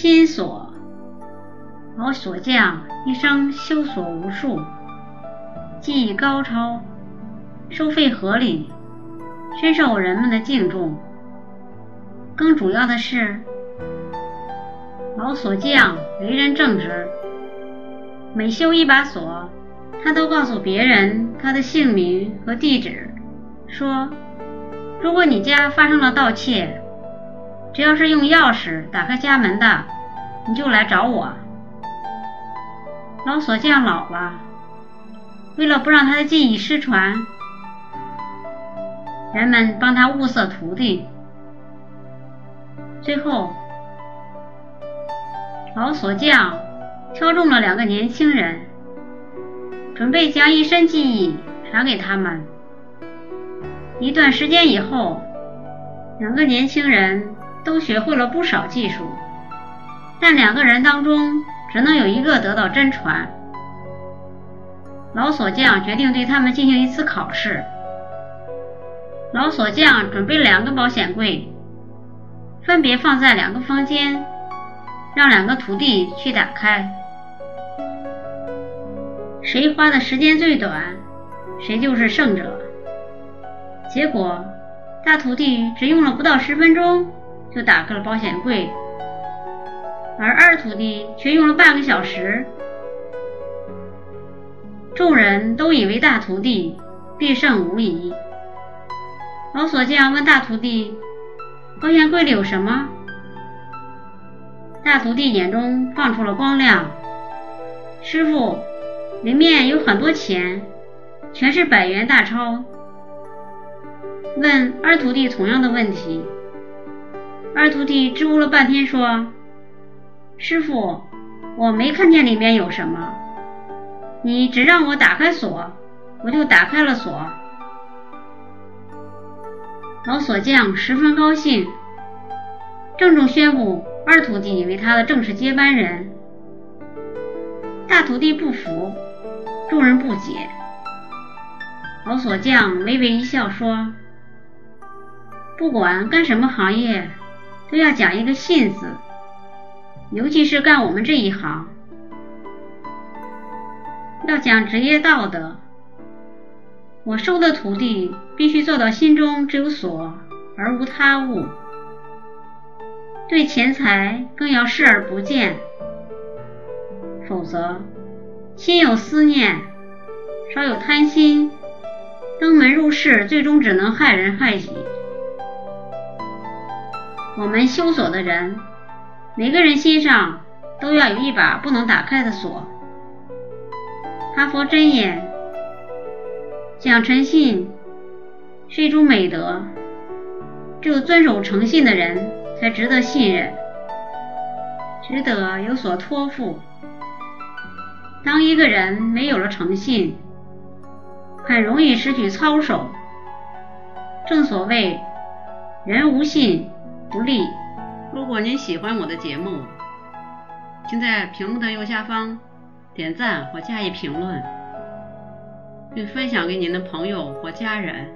心锁。老锁匠一生修锁无数，技艺高超，收费合理，深受人们的敬重。更主要的是，老锁匠为人正直，每修一把锁，他都告诉别人他的姓名和地址，说：如果你家发生了盗窃，只要是用钥匙打开家门的，你就来找我。老锁匠老了，为了不让他的技艺失传，人们帮他物色徒弟。最后，老锁匠挑中了两个年轻人，准备将一身技艺传给他们。一段时间以后，两个年轻人都学会了不少技术，但两个人当中。只能有一个得到真传。老锁匠决定对他们进行一次考试。老锁匠准备两个保险柜，分别放在两个房间，让两个徒弟去打开。谁花的时间最短，谁就是胜者。结果，大徒弟只用了不到十分钟就打开了保险柜。而二徒弟却用了半个小时，众人都以为大徒弟必胜无疑。老锁匠问大徒弟：“保险柜里有什么？”大徒弟眼中放出了光亮：“师傅，里面有很多钱，全是百元大钞。”问二徒弟同样的问题，二徒弟支吾了半天说。师傅，我没看见里面有什么，你只让我打开锁，我就打开了锁。老锁匠十分高兴，郑重宣布二徒弟为他的正式接班人。大徒弟不服，众人不解。老锁匠微微一笑说：“不管干什么行业，都要讲一个信字。”尤其是干我们这一行，要讲职业道德。我收的徒弟必须做到心中只有所而无他物，对钱财更要视而不见，否则心有思念，稍有贪心，登门入室，最终只能害人害己。我们修锁的人。每个人心上都要有一把不能打开的锁。哈佛箴言：讲诚信是一种美德，只有遵守诚信的人才值得信任，值得有所托付。当一个人没有了诚信，很容易失去操守。正所谓，人无信不利。如果您喜欢我的节目，请在屏幕的右下方点赞或加以评论，并分享给您的朋友或家人。